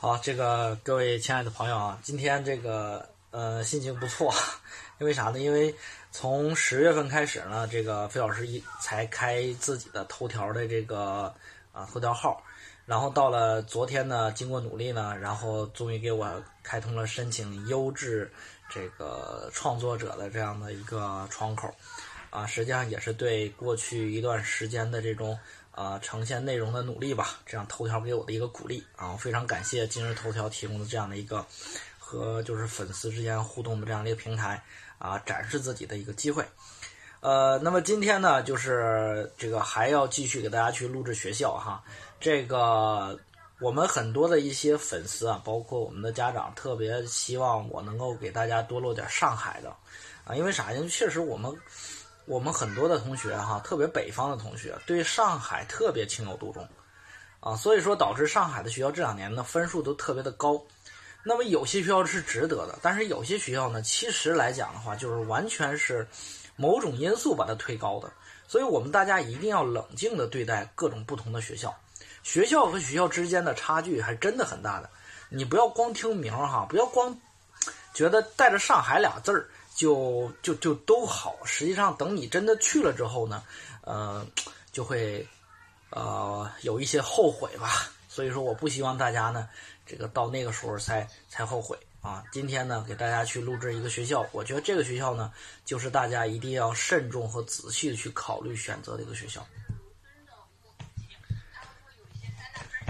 好，这个各位亲爱的朋友啊，今天这个呃心情不错，因为啥呢？因为从十月份开始呢，这个费老师一才开自己的头条的这个啊头条号，然后到了昨天呢，经过努力呢，然后终于给我开通了申请优质这个创作者的这样的一个窗口，啊，实际上也是对过去一段时间的这种。啊，呈现内容的努力吧，这样头条给我的一个鼓励啊，非常感谢今日头条提供的这样的一个和就是粉丝之间互动的这样的一个平台啊，展示自己的一个机会。呃，那么今天呢，就是这个还要继续给大家去录制学校哈，这个我们很多的一些粉丝啊，包括我们的家长，特别希望我能够给大家多录点上海的啊，因为啥？因为确实我们。我们很多的同学哈，特别北方的同学对上海特别情有独钟，啊，所以说导致上海的学校这两年呢分数都特别的高。那么有些学校是值得的，但是有些学校呢，其实来讲的话，就是完全是某种因素把它推高的。所以我们大家一定要冷静的对待各种不同的学校，学校和学校之间的差距还真的很大的。你不要光听名哈，不要光觉得带着上海俩字儿。就就就都好，实际上等你真的去了之后呢，呃，就会呃有一些后悔吧。所以说，我不希望大家呢，这个到那个时候才才后悔啊。今天呢，给大家去录制一个学校，我觉得这个学校呢，就是大家一定要慎重和仔细的去考虑选择的一个学校。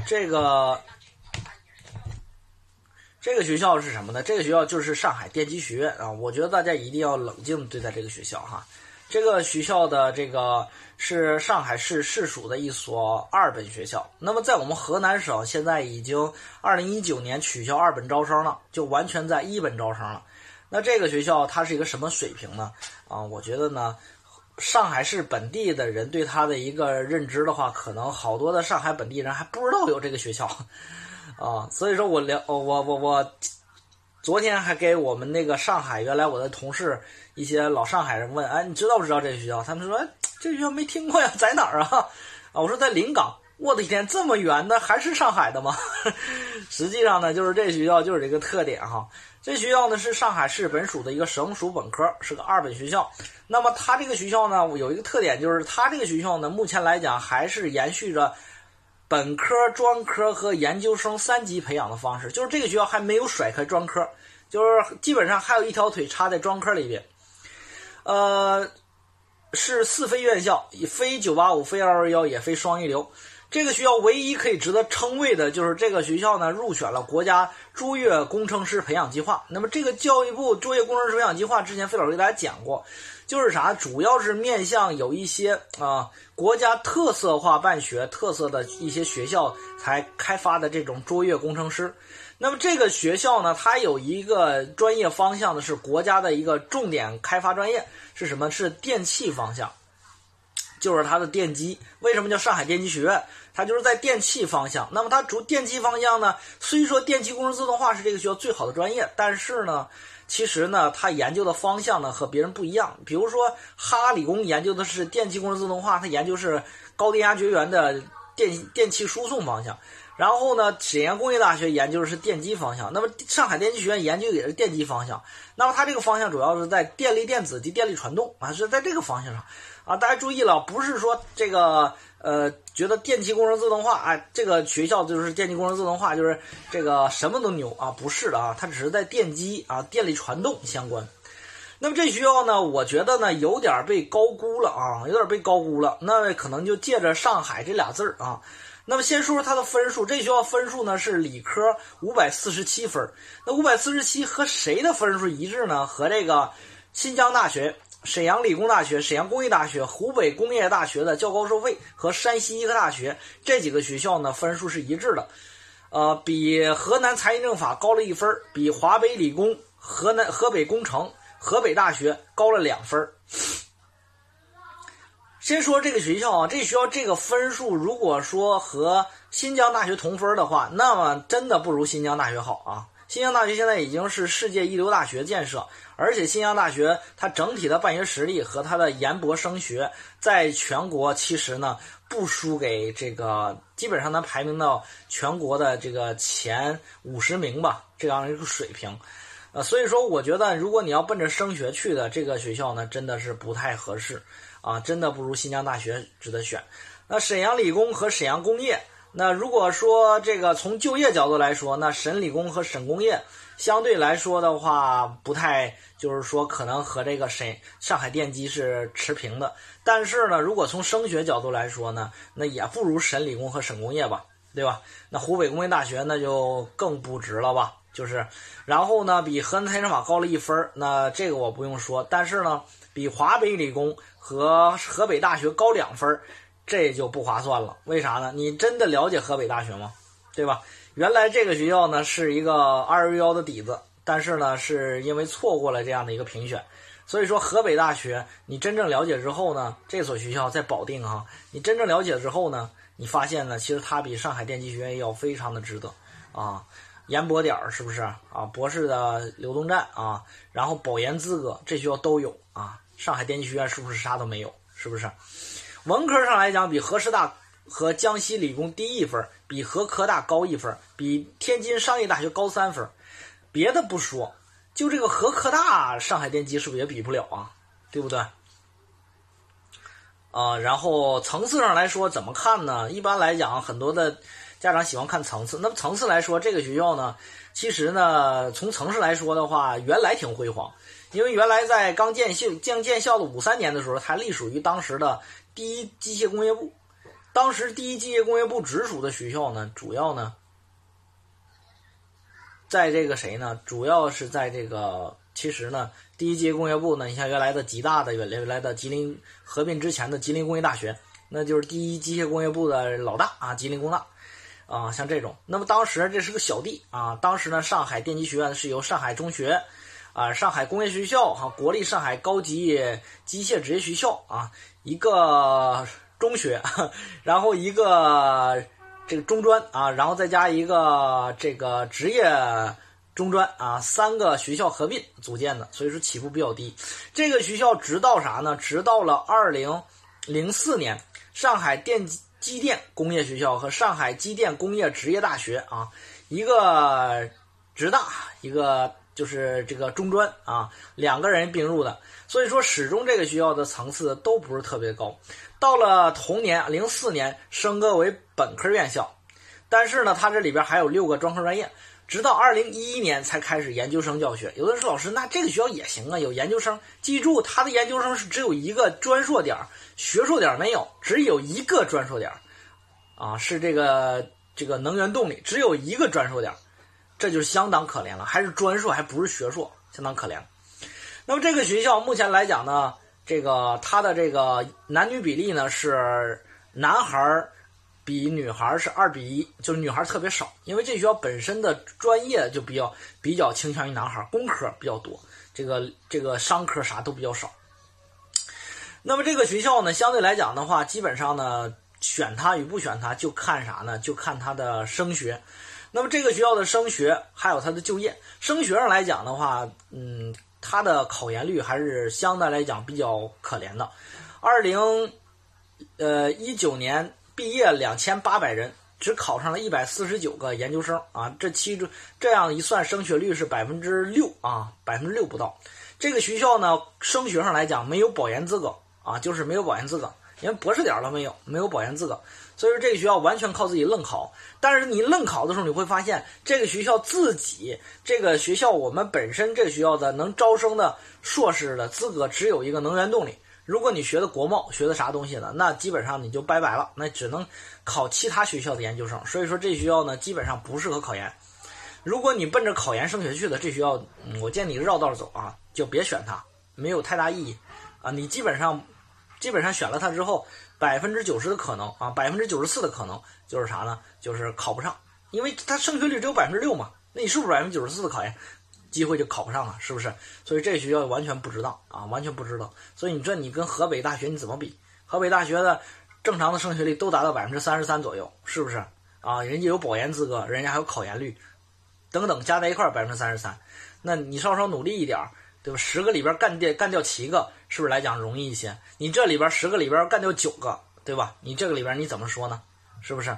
这个。这个学校是什么呢？这个学校就是上海电机学院啊！我觉得大家一定要冷静对待这个学校哈。这个学校的这个是上海市市属的一所二本学校。那么在我们河南省，现在已经二零一九年取消二本招生了，就完全在一本招生了。那这个学校它是一个什么水平呢？啊，我觉得呢，上海市本地的人对它的一个认知的话，可能好多的上海本地人还不知道有这个学校。啊，所以说我聊，我我我，昨天还给我们那个上海原来我的同事一些老上海人问，哎，你知道不知道这个学校？他们说，这学校没听过呀，在哪儿啊？啊，我说在临港。我的天，这么远的还是上海的吗？实际上呢，就是这学校就是这个特点哈。这学校呢是上海市本属的一个省属本科，是个二本学校。那么它这个学校呢有一个特点，就是它这个学校呢目前来讲还是延续着。本科、专科和研究生三级培养的方式，就是这个学校还没有甩开专科，就是基本上还有一条腿插在专科里边。呃，是四非院校，非九八五，非二二幺，也非双一流。这个学校唯一可以值得称谓的就是这个学校呢入选了国家卓越工程师培养计划。那么这个教育部卓越工程师培养计划之前费老师给大家讲过。就是啥，主要是面向有一些啊国家特色化办学特色的一些学校才开发的这种卓越工程师。那么这个学校呢，它有一个专业方向的是国家的一个重点开发专业是什么？是电气方向，就是它的电机。为什么叫上海电机学院？它就是在电气方向。那么它主电气方向呢，虽说电气工程自动化是这个学校最好的专业，但是呢。其实呢，他研究的方向呢和别人不一样。比如说，哈理工研究的是电气工程自动化，它研究是高电压绝缘的电电气输送方向。然后呢，沈阳工业大学研究的是电机方向。那么上海电机学院研究也是电机方向。那么它这个方向主要是在电力电子及电力传动啊，是在这个方向上啊。大家注意了，不是说这个。呃，觉得电气工程自动化，哎，这个学校就是电气工程自动化，就是这个什么都牛啊？不是的啊，它只是在电机啊、电力传动相关。那么这学校呢，我觉得呢有点被高估了啊，有点被高估了。那可能就借着上海这俩字儿啊。那么先说说它的分数，这学校分数呢是理科五百四十七分。那五百四十七和谁的分数一致呢？和这个新疆大学。沈阳理工大学、沈阳工业大学、湖北工业大学的较高收费和山西医科大学这几个学校呢，分数是一致的，呃，比河南财经政法高了一分，比华北理工、河南河北工程、河北大学高了两分。先说这个学校啊，这学校这个分数，如果说和新疆大学同分的话，那么真的不如新疆大学好啊。新疆大学现在已经是世界一流大学建设，而且新疆大学它整体的办学实力和它的研博升学，在全国其实呢不输给这个，基本上能排名到全国的这个前五十名吧，这样一个水平。呃，所以说我觉得，如果你要奔着升学去的这个学校呢，真的是不太合适啊，真的不如新疆大学值得选。那沈阳理工和沈阳工业。那如果说这个从就业角度来说，那省理工和省工业相对来说的话，不太就是说可能和这个沈上海电机是持平的。但是呢，如果从升学角度来说呢，那也不如省理工和省工业吧，对吧？那湖北工业大学那就更不值了吧？就是，然后呢，比河南财政法高了一分那这个我不用说。但是呢，比华北理工和河北大学高两分这就不划算了，为啥呢？你真的了解河北大学吗？对吧？原来这个学校呢是一个二幺幺的底子，但是呢是因为错过了这样的一个评选，所以说河北大学你真正了解之后呢，这所学校在保定哈，你真正了解之后呢，你发现呢，其实它比上海电机学院要非常的值得啊，研博点儿是不是啊？博士的流动站啊，然后保研资格这学校都有啊，上海电机学院是不是啥都没有？是不是？文科上来讲，比河师大和江西理工低一分，比河科大高一分，比天津商业大学高三分。别的不说，就这个河科大，上海电机是不是也比不了啊？对不对？啊，然后层次上来说怎么看呢？一般来讲，很多的家长喜欢看层次。那么层次来说，这个学校呢，其实呢，从城市来说的话，原来挺辉煌，因为原来在刚建校、将建校的五三年的时候，它隶属于当时的。第一机械工业部，当时第一机械工业部直属的学校呢，主要呢，在这个谁呢？主要是在这个，其实呢，第一机械工业部呢，你像原来的吉大的原来原来的吉林合并之前的吉林工业大学，那就是第一机械工业部的老大啊，吉林工大啊，像这种。那么当时这是个小弟啊，当时呢，上海电机学院是由上海中学。啊，上海工业学校哈，国立上海高级机械职业学校啊，一个中学，然后一个这个中专啊，然后再加一个这个职业中专啊，三个学校合并组建的，所以说起步比较低。这个学校直到啥呢？直到了二零零四年，上海电机电工业学校和上海机电工业职业大学啊，一个职大，一个。就是这个中专啊，两个人并入的，所以说始终这个学校的层次都不是特别高。到了同年零四年升格为本科院校，但是呢，它这里边还有六个专科专业，直到二零一一年才开始研究生教学。有的人说老师，那这个学校也行啊，有研究生。记住，他的研究生是只有一个专硕点学硕点没有，只有一个专硕点啊，是这个这个能源动力，只有一个专硕点这就相当可怜了，还是专硕，还不是学硕，相当可怜。那么这个学校目前来讲呢，这个它的这个男女比例呢是男孩儿比女孩儿是二比一，就是女孩儿特别少，因为这学校本身的专业就比较比较倾向于男孩儿，工科比较多，这个这个商科啥都比较少。那么这个学校呢，相对来讲的话，基本上呢选它与不选它就看啥呢？就看它的升学。那么这个学校的升学还有它的就业，升学上来讲的话，嗯，它的考研率还是相对来讲比较可怜的。二零，呃，一九年毕业两千八百人，只考上了一百四十九个研究生啊，这其中这样一算，升学率是百分之六啊，百分之六不到。这个学校呢，升学上来讲没有保研资格啊，就是没有保研资格，连博士点都没有，没有保研资格。所以说这个学校完全靠自己愣考，但是你愣考的时候，你会发现这个学校自己这个学校我们本身这个学校的能招生的硕士的资格只有一个能源动力。如果你学的国贸学的啥东西呢，那基本上你就拜拜了，那只能考其他学校的研究生。所以说这学校呢基本上不适合考研。如果你奔着考研升学去的，这学校我建议你绕道走啊，就别选它，没有太大意义啊。你基本上基本上选了它之后。百分之九十的可能啊，百分之九十四的可能就是啥呢？就是考不上，因为它升学率只有百分之六嘛。那你是不是百分之九十四的考研机会就考不上了？是不是？所以这学校完全不知道啊，完全不知道。所以你这你跟河北大学你怎么比？河北大学的正常的升学率都达到百分之三十三左右，是不是？啊，人家有保研资格，人家还有考研率，等等加在一块百分之三十三。那你稍稍努力一点儿，对吧？十个里边干掉干掉七个，是不是来讲容易一些？你这里边十个里边干掉九个，对吧？你这个里边你怎么说呢？是不是？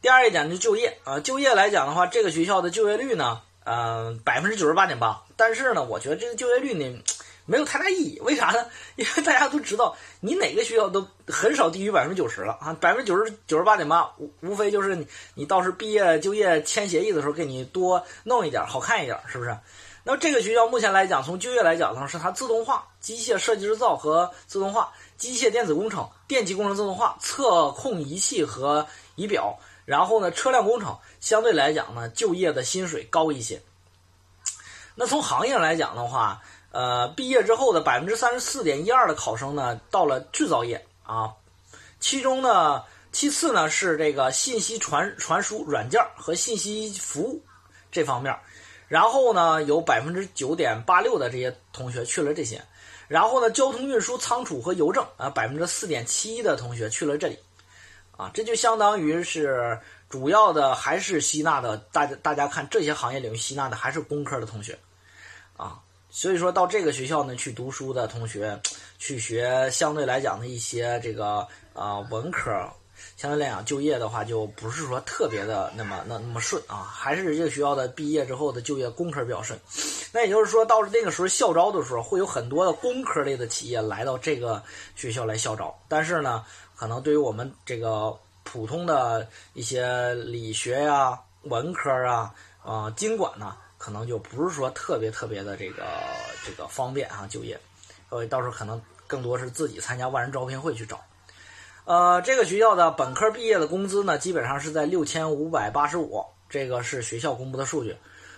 第二一点就就业啊，就业来讲的话，这个学校的就业率呢，嗯，百分之九十八点八。但是呢，我觉得这个就业率呢。没有太大意义，为啥呢？因为大家都知道，你哪个学校都很少低于百分之九十了啊，百分之九十九十八点八，无无非就是你你到时毕业就业签协议的时候，给你多弄一点，好看一点，是不是？那么这个学校目前来讲，从就业来讲呢，是它自动化、机械设计制造和自动化、机械电子工程、电气工程自动化、测控仪器和仪表，然后呢，车辆工程相对来讲呢，就业的薪水高一些。那从行业来讲的话，呃，毕业之后的百分之三十四点一二的考生呢，到了制造业啊，其中呢，其次呢是这个信息传传输软件和信息服务这方面，然后呢有百分之九点八六的这些同学去了这些，然后呢交通运输仓储和邮政啊百分之四点七一的同学去了这里，啊，这就相当于是主要的还是吸纳的，大家大家看这些行业领域吸纳的还是工科的同学，啊。所以说到这个学校呢，去读书的同学，去学相对来讲的一些这个啊文科，相对来讲就业的话，就不是说特别的那么那那么顺啊，还是这个学校的毕业之后的就业工科比较顺。那也就是说，到了那个时候校招的时候，会有很多的工科类的企业来到这个学校来校招。但是呢，可能对于我们这个普通的一些理学呀、文科啊、啊经管呢。可能就不是说特别特别的这个这个方便啊就业，呃，到时候可能更多是自己参加万人招聘会去找。呃，这个学校的本科毕业的工资呢，基本上是在六千五百八十五，这个是学校公布的数据。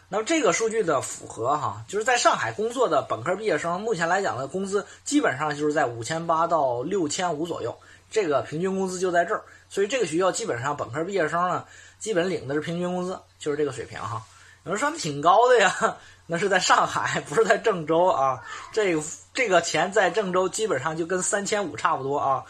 那么这个数据的符合哈，就是在上海工作的本科毕业生，目前来讲的工资基本上就是在五千八到六千五左右，这个平均工资就在这儿。所以这个学校基本上本科毕业生呢，基本领的是平均工资，就是这个水平哈。有人说挺高的呀，那是在上海，不是在郑州啊。这这个钱在郑州基本上就跟三千五差不多啊。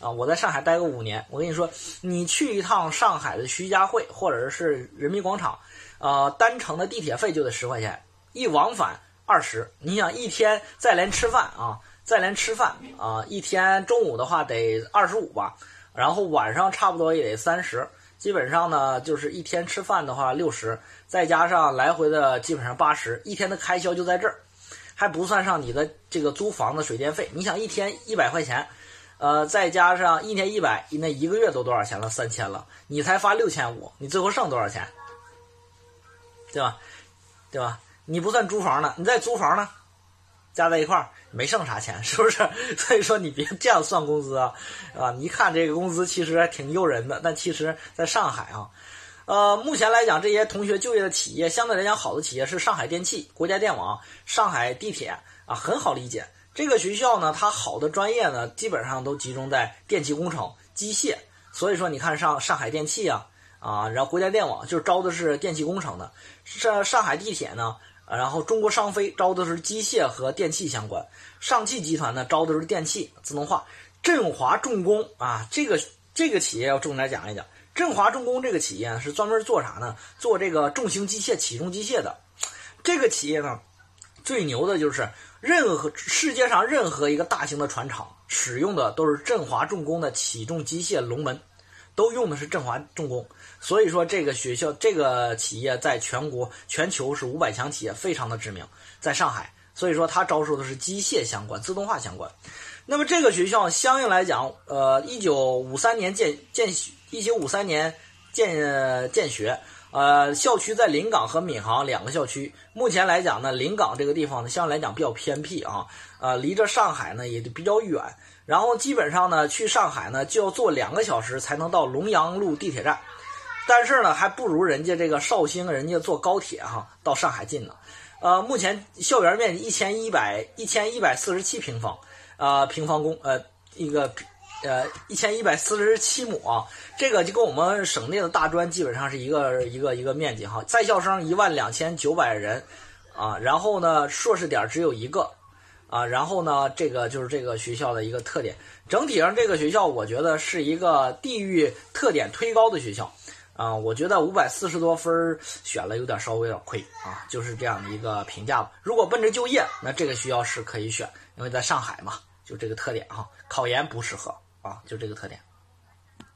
啊，我在上海待个五年，我跟你说，你去一趟上海的徐家汇或者是人民广场，呃，单程的地铁费就得十块钱，一往返二十。你想一天再连吃饭啊，再连吃饭啊，一天中午的话得二十五吧，然后晚上差不多也得三十。基本上呢，就是一天吃饭的话六十，再加上来回的基本上八十，一天的开销就在这儿，还不算上你的这个租房的水电费。你想一天一百块钱，呃，再加上一年一百，那一个月都多少钱了？三千了，你才发六千五，你最后剩多少钱？对吧？对吧？你不算租房呢，你再租房呢，加在一块儿。没剩啥钱，是不是？所以说你别这样算工资啊，啊！你一看这个工资其实还挺诱人的，但其实在上海啊，呃，目前来讲，这些同学就业的企业相对来讲好的企业是上海电气、国家电网、上海地铁啊，很好理解。这个学校呢，它好的专业呢，基本上都集中在电气工程、机械。所以说，你看上上海电气啊，啊，然后国家电网就招的是电气工程的，上上海地铁呢。然后中国商飞招的是机械和电气相关，上汽集团呢招的是电气自动化，振华重工啊，这个这个企业要重点讲一讲。振华重工这个企业是专门做啥呢？做这个重型机械、起重机械的。这个企业呢最牛的就是任何世界上任何一个大型的船厂使用的都是振华重工的起重机械龙门，都用的是振华重工。所以说，这个学校、这个企业在全国、全球是五百强企业，非常的知名。在上海，所以说它招收的是机械相关、自动化相关。那么这个学校相应来讲，呃，一九五三年建建，一九五三年建建学。呃，校区在临港和闵行两个校区。目前来讲呢，临港这个地方呢，相对来讲比较偏僻啊，呃，离着上海呢也就比较远。然后基本上呢，去上海呢就要坐两个小时才能到龙阳路地铁站。但是呢，还不如人家这个绍兴人家坐高铁哈到上海近呢。呃，目前校园面积一千一百一千一百四十七平方，呃，平方公呃一个呃一千一百四十七亩啊，这个就跟我们省内的大专基本上是一个一个一个面积哈。在校生一万两千九百人啊，然后呢，硕士点只有一个啊，然后呢，这个就是这个学校的一个特点。整体上，这个学校我觉得是一个地域特点推高的学校。啊，我觉得五百四十多分选了有点稍微有点亏啊，就是这样的一个评价吧。如果奔着就业，那这个学校是可以选，因为在上海嘛，就这个特点哈。考研不适合啊，就这个特点。